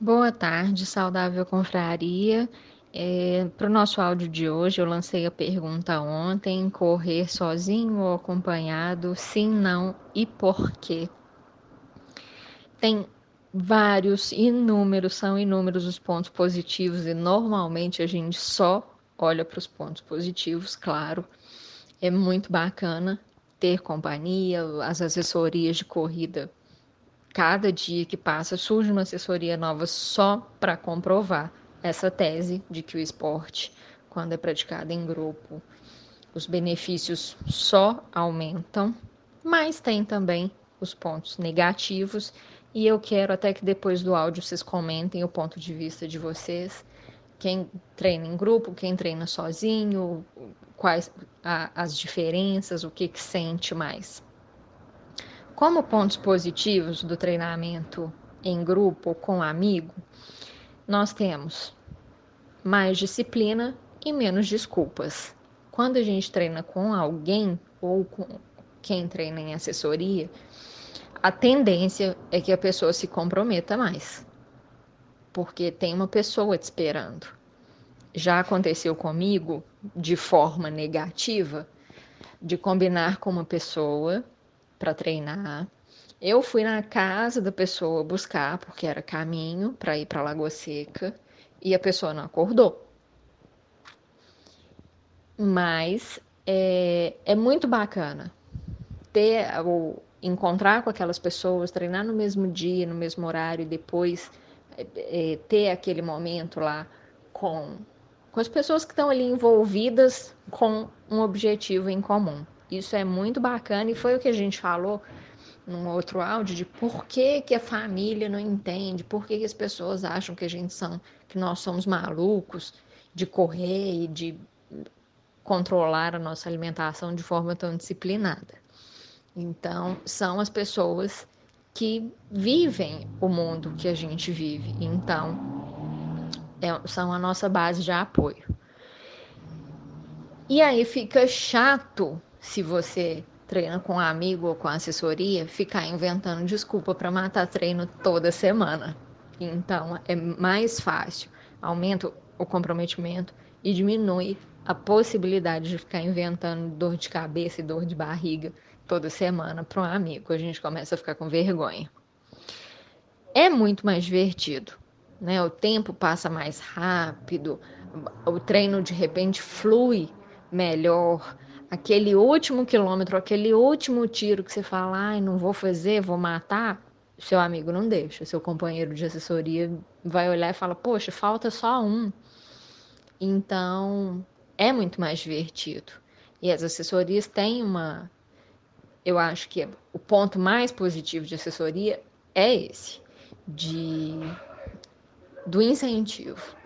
Boa tarde, saudável confraria. É, Para o nosso áudio de hoje, eu lancei a pergunta ontem: correr sozinho ou acompanhado? Sim, não e por quê? Tem vários, inúmeros, são inúmeros os pontos positivos e normalmente a gente só olha para os pontos positivos, claro. É muito bacana ter companhia, as assessorias de corrida. Cada dia que passa surge uma assessoria nova só para comprovar essa tese de que o esporte, quando é praticado em grupo, os benefícios só aumentam, mas tem também os pontos negativos e eu quero até que depois do áudio vocês comentem o ponto de vista de vocês. Quem treina em grupo, quem treina sozinho, quais a, as diferenças, o que, que sente mais. Como pontos positivos do treinamento em grupo com amigo, nós temos mais disciplina e menos desculpas. Quando a gente treina com alguém ou com quem treina em assessoria, a tendência é que a pessoa se comprometa mais, porque tem uma pessoa te esperando. Já aconteceu comigo de forma negativa de combinar com uma pessoa para treinar eu fui na casa da pessoa buscar, porque era caminho para ir para Lagoa Seca, e a pessoa não acordou. Mas é, é muito bacana ter ou encontrar com aquelas pessoas, treinar no mesmo dia, no mesmo horário, e depois é, é, ter aquele momento lá com, com as pessoas que estão ali envolvidas com um objetivo em comum. Isso é muito bacana e foi o que a gente falou num outro áudio de por que, que a família não entende, por que, que as pessoas acham que a gente são, que nós somos malucos de correr e de controlar a nossa alimentação de forma tão disciplinada. Então, são as pessoas que vivem o mundo que a gente vive. Então, é, são a nossa base de apoio. E aí fica chato se você treina com um amigo ou com assessoria, ficar inventando desculpa para matar treino toda semana. Então é mais fácil, aumenta o comprometimento e diminui a possibilidade de ficar inventando dor de cabeça e dor de barriga toda semana para um amigo. A gente começa a ficar com vergonha. É muito mais divertido, né? O tempo passa mais rápido, o treino de repente flui melhor aquele último quilômetro, aquele último tiro que você fala, ai, não vou fazer, vou matar, seu amigo não deixa, seu companheiro de assessoria vai olhar e fala, poxa, falta só um. Então, é muito mais divertido. E as assessorias têm uma. Eu acho que o ponto mais positivo de assessoria é esse, de do incentivo.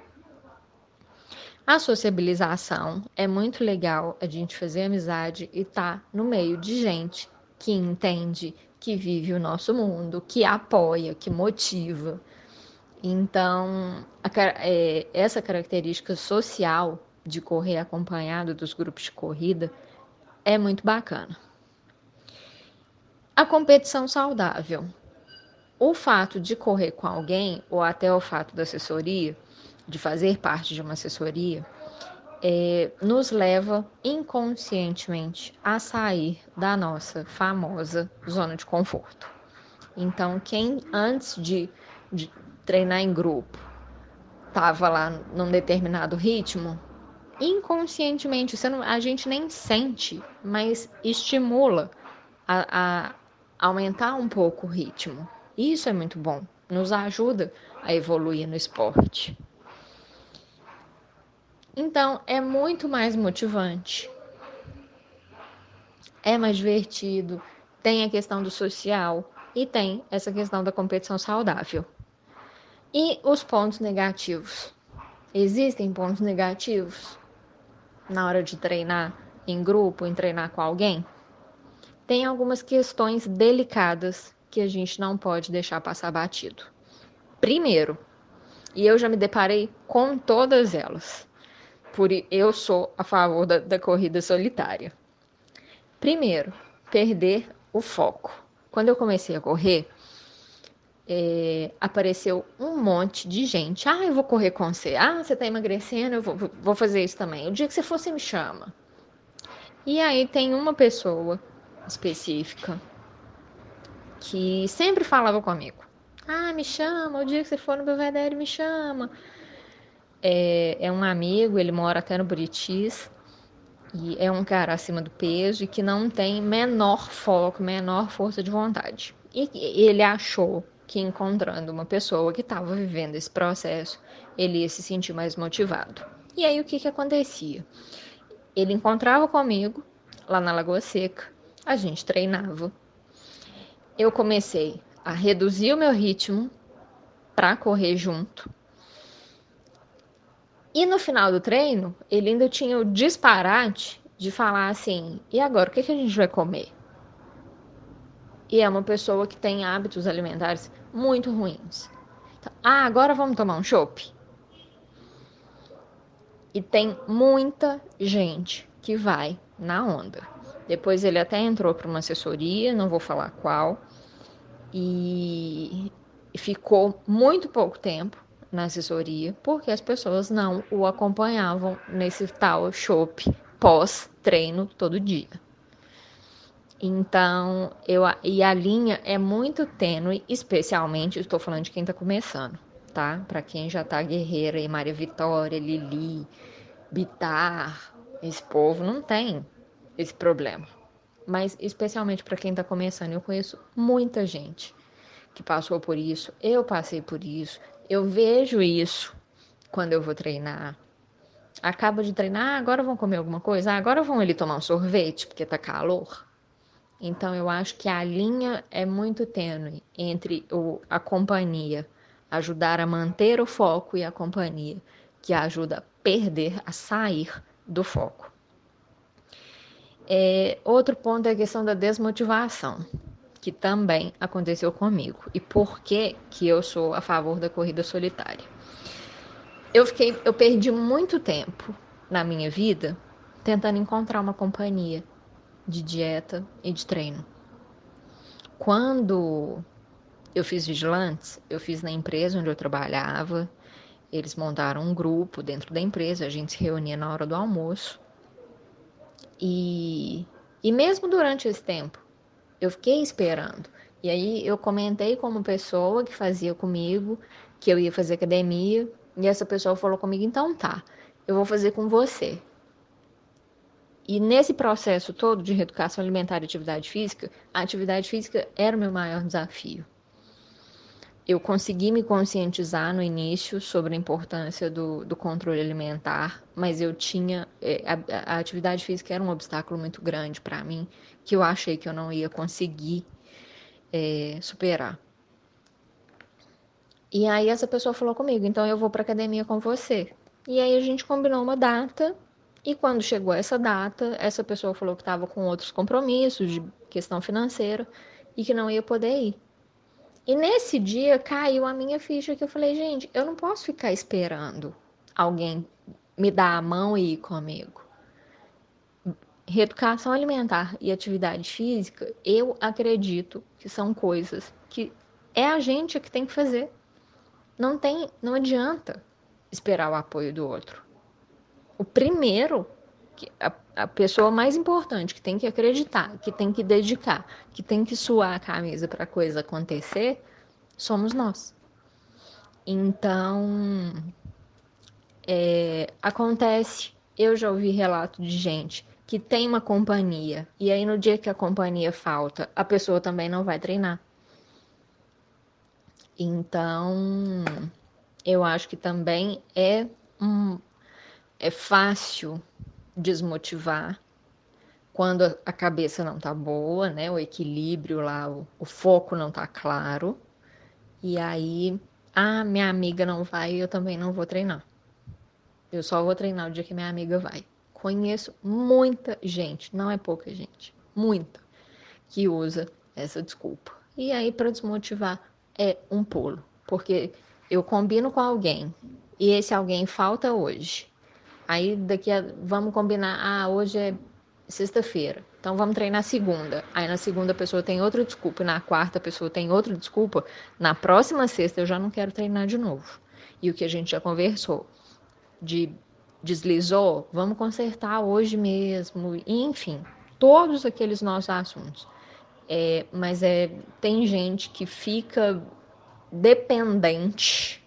A sociabilização é muito legal a gente fazer amizade e estar tá no meio de gente que entende, que vive o nosso mundo, que apoia, que motiva. Então, a, é, essa característica social de correr acompanhado dos grupos de corrida é muito bacana. A competição saudável. O fato de correr com alguém, ou até o fato da assessoria, de fazer parte de uma assessoria, é, nos leva inconscientemente a sair da nossa famosa zona de conforto. Então, quem antes de, de treinar em grupo estava lá num determinado ritmo, inconscientemente, não, a gente nem sente, mas estimula a, a aumentar um pouco o ritmo. Isso é muito bom, nos ajuda a evoluir no esporte. Então, é muito mais motivante. É mais divertido. Tem a questão do social e tem essa questão da competição saudável. E os pontos negativos? Existem pontos negativos na hora de treinar em grupo, em treinar com alguém? Tem algumas questões delicadas que a gente não pode deixar passar batido. Primeiro, e eu já me deparei com todas elas por eu sou a favor da, da corrida solitária. Primeiro, perder o foco. Quando eu comecei a correr, é, apareceu um monte de gente. Ah, eu vou correr com você. Ah, você tá emagrecendo, eu vou, vou fazer isso também. O dia que você for, você me chama. E aí tem uma pessoa específica que sempre falava comigo. Ah, me chama, o dia que você for no Belvedere, me chama. É, é um amigo, ele mora até no Buritis. E é um cara acima do peso e que não tem menor foco, menor força de vontade. E ele achou que encontrando uma pessoa que estava vivendo esse processo, ele ia se sentir mais motivado. E aí o que, que acontecia? Ele encontrava comigo lá na Lagoa Seca, a gente treinava. Eu comecei a reduzir o meu ritmo para correr junto. E no final do treino, ele ainda tinha o disparate de falar assim: e agora, o que, que a gente vai comer? E é uma pessoa que tem hábitos alimentares muito ruins. Então, ah, agora vamos tomar um chopp? E tem muita gente que vai na onda. Depois ele até entrou para uma assessoria, não vou falar qual, e ficou muito pouco tempo na assessoria porque as pessoas não o acompanhavam nesse tal chopp pós-treino todo dia. Então, eu, e a linha é muito tênue, especialmente, estou falando de quem está começando, tá? Para quem já tá guerreira e Maria Vitória, Lili, Bitar, esse povo não tem esse problema. Mas especialmente para quem está começando, eu conheço muita gente que passou por isso, eu passei por isso, eu vejo isso quando eu vou treinar. Acaba de treinar, ah, agora vão comer alguma coisa, ah, agora vão ali tomar um sorvete porque tá calor. Então eu acho que a linha é muito tênue entre o, a companhia ajudar a manter o foco e a companhia que ajuda a perder, a sair do foco. É, outro ponto é a questão da desmotivação, que também aconteceu comigo. E por que, que eu sou a favor da corrida solitária? Eu fiquei, eu perdi muito tempo na minha vida tentando encontrar uma companhia de dieta e de treino. Quando eu fiz vigilantes, eu fiz na empresa onde eu trabalhava. Eles montaram um grupo dentro da empresa, a gente se reunia na hora do almoço. E, e mesmo durante esse tempo, eu fiquei esperando. E aí eu comentei com uma pessoa que fazia comigo que eu ia fazer academia, e essa pessoa falou comigo: então tá, eu vou fazer com você. E nesse processo todo de reeducação alimentar e atividade física, a atividade física era o meu maior desafio. Eu consegui me conscientizar no início sobre a importância do, do controle alimentar, mas eu tinha. É, a, a atividade física era um obstáculo muito grande para mim, que eu achei que eu não ia conseguir é, superar. E aí essa pessoa falou comigo, então eu vou para academia com você. E aí a gente combinou uma data e quando chegou essa data, essa pessoa falou que estava com outros compromissos de questão financeira e que não ia poder ir. E nesse dia caiu a minha ficha que eu falei, gente, eu não posso ficar esperando alguém me dar a mão e ir comigo. Reeducação alimentar e atividade física, eu acredito que são coisas que é a gente que tem que fazer. Não tem, não adianta esperar o apoio do outro o primeiro, a, a pessoa mais importante que tem que acreditar, que tem que dedicar, que tem que suar a camisa para a coisa acontecer, somos nós. Então, é, acontece, eu já ouvi relato de gente que tem uma companhia e aí no dia que a companhia falta, a pessoa também não vai treinar. Então, eu acho que também é um, é fácil desmotivar quando a cabeça não tá boa, né? O equilíbrio lá, o, o foco não tá claro. E aí, ah, minha amiga não vai, eu também não vou treinar. Eu só vou treinar o dia que minha amiga vai. Conheço muita gente, não é pouca gente, muita, que usa essa desculpa. E aí, para desmotivar, é um pulo, porque eu combino com alguém e esse alguém falta hoje. Aí daqui a, vamos combinar, ah, hoje é sexta-feira. Então vamos treinar segunda. Aí na segunda a pessoa tem outra desculpa, na quarta a pessoa tem outra desculpa. Na próxima sexta eu já não quero treinar de novo. E o que a gente já conversou de deslizou, vamos consertar hoje mesmo, enfim, todos aqueles nossos assuntos. É, mas é, tem gente que fica dependente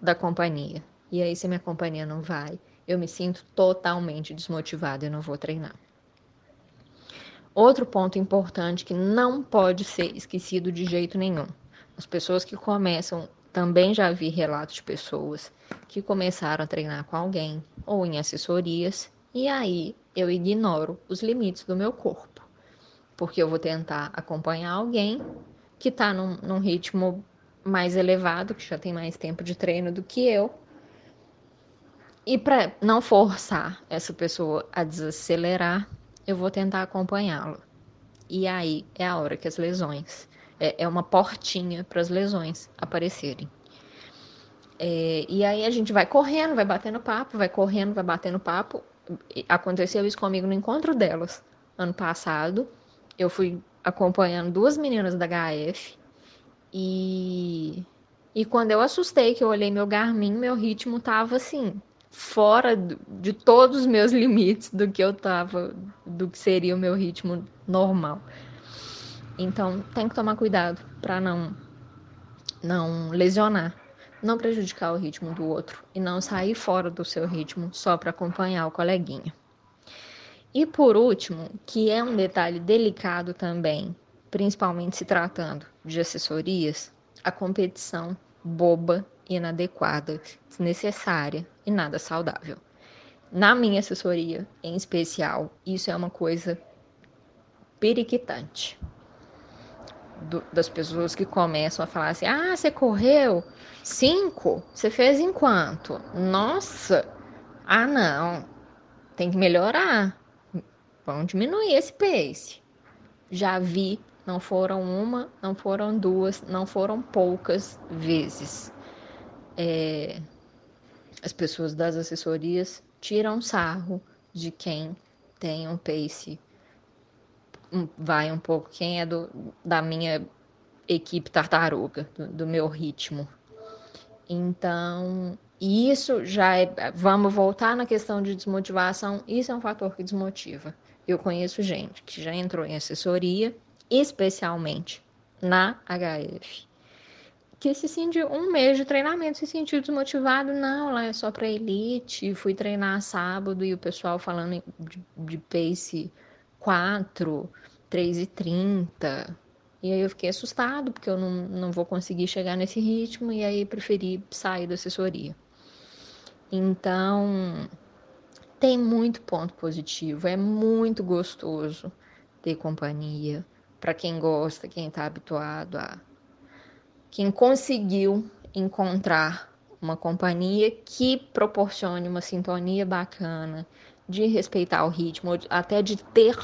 da companhia. E aí, se minha companhia não vai, eu me sinto totalmente desmotivada e não vou treinar. Outro ponto importante que não pode ser esquecido de jeito nenhum: as pessoas que começam, também já vi relatos de pessoas que começaram a treinar com alguém ou em assessorias, e aí eu ignoro os limites do meu corpo, porque eu vou tentar acompanhar alguém que está num, num ritmo mais elevado, que já tem mais tempo de treino do que eu, e para não forçar essa pessoa a desacelerar, eu vou tentar acompanhá-lo. E aí é a hora que as lesões, é, é uma portinha para as lesões aparecerem. É, e aí a gente vai correndo, vai batendo papo, vai correndo, vai batendo papo. Aconteceu isso comigo no encontro delas ano passado. Eu fui acompanhando duas meninas da HF e e quando eu assustei que eu olhei meu Garmin, meu ritmo tava assim, fora de todos os meus limites do que eu tava, do que seria o meu ritmo normal. Então, tem que tomar cuidado para não não lesionar, não prejudicar o ritmo do outro e não sair fora do seu ritmo só para acompanhar o coleguinha. E por último, que é um detalhe delicado também, principalmente se tratando de assessorias, a competição boba inadequada, desnecessária e nada saudável. Na minha assessoria, em especial, isso é uma coisa periquitante. Do, das pessoas que começam a falar assim: ah, você correu cinco? Você fez em quanto? Nossa! Ah, não, tem que melhorar. Vamos diminuir esse pace. Já vi, não foram uma, não foram duas, não foram poucas vezes é, as pessoas das assessorias tiram sarro de quem tem um pace vai um pouco quem é do, da minha equipe tartaruga, do, do meu ritmo. Então, isso já é. Vamos voltar na questão de desmotivação. Isso é um fator que desmotiva. Eu conheço gente que já entrou em assessoria, especialmente na HF, que se sentiu um mês de treinamento, se sentiu desmotivado, não, lá é só para elite, fui treinar sábado e o pessoal falando de, de pace 4, 3 e 30. E aí eu fiquei assustado, porque eu não, não vou conseguir chegar nesse ritmo, e aí preferi sair da assessoria. Então, tem muito ponto positivo, é muito gostoso ter companhia para quem gosta, quem está habituado a quem conseguiu encontrar uma companhia que proporcione uma sintonia bacana, de respeitar o ritmo, até de ter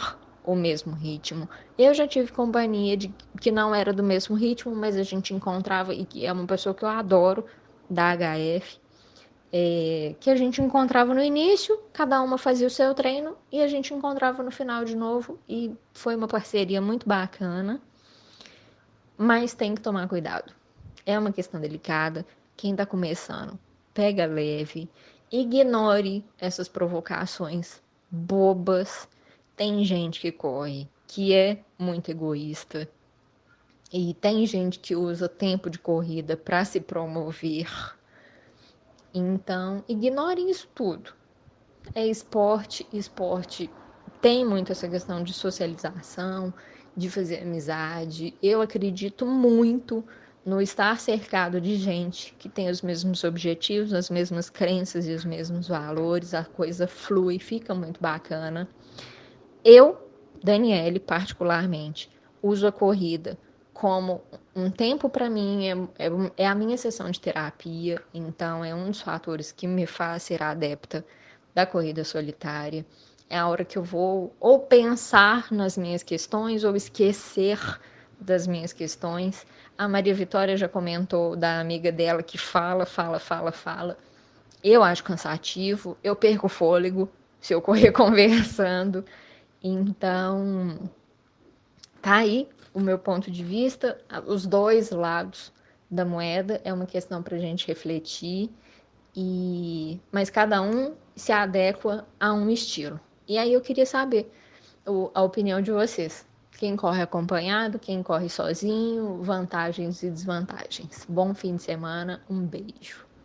o mesmo ritmo. Eu já tive companhia de que não era do mesmo ritmo, mas a gente encontrava, e que é uma pessoa que eu adoro, da HF, é, que a gente encontrava no início, cada uma fazia o seu treino, e a gente encontrava no final de novo, e foi uma parceria muito bacana mas tem que tomar cuidado. É uma questão delicada. Quem está começando, pega leve, ignore essas provocações bobas. Tem gente que corre que é muito egoísta. E tem gente que usa tempo de corrida para se promover. Então, ignorem isso tudo. É esporte, esporte tem muito essa questão de socialização, de fazer amizade. Eu acredito muito no estar cercado de gente que tem os mesmos objetivos, as mesmas crenças e os mesmos valores, a coisa flui, fica muito bacana. Eu, Daniele, particularmente, uso a corrida como um tempo para mim, é, é, é, a minha sessão de terapia, então é um dos fatores que me faz ser adepta da corrida solitária é a hora que eu vou ou pensar nas minhas questões ou esquecer das minhas questões. A Maria Vitória já comentou da amiga dela que fala, fala, fala, fala. Eu acho cansativo, eu perco fôlego se eu correr conversando. Então, tá aí o meu ponto de vista, os dois lados da moeda é uma questão para a gente refletir e mas cada um se adequa a um estilo. E aí eu queria saber o, a opinião de vocês. Quem corre acompanhado, quem corre sozinho, vantagens e desvantagens. Bom fim de semana, um beijo.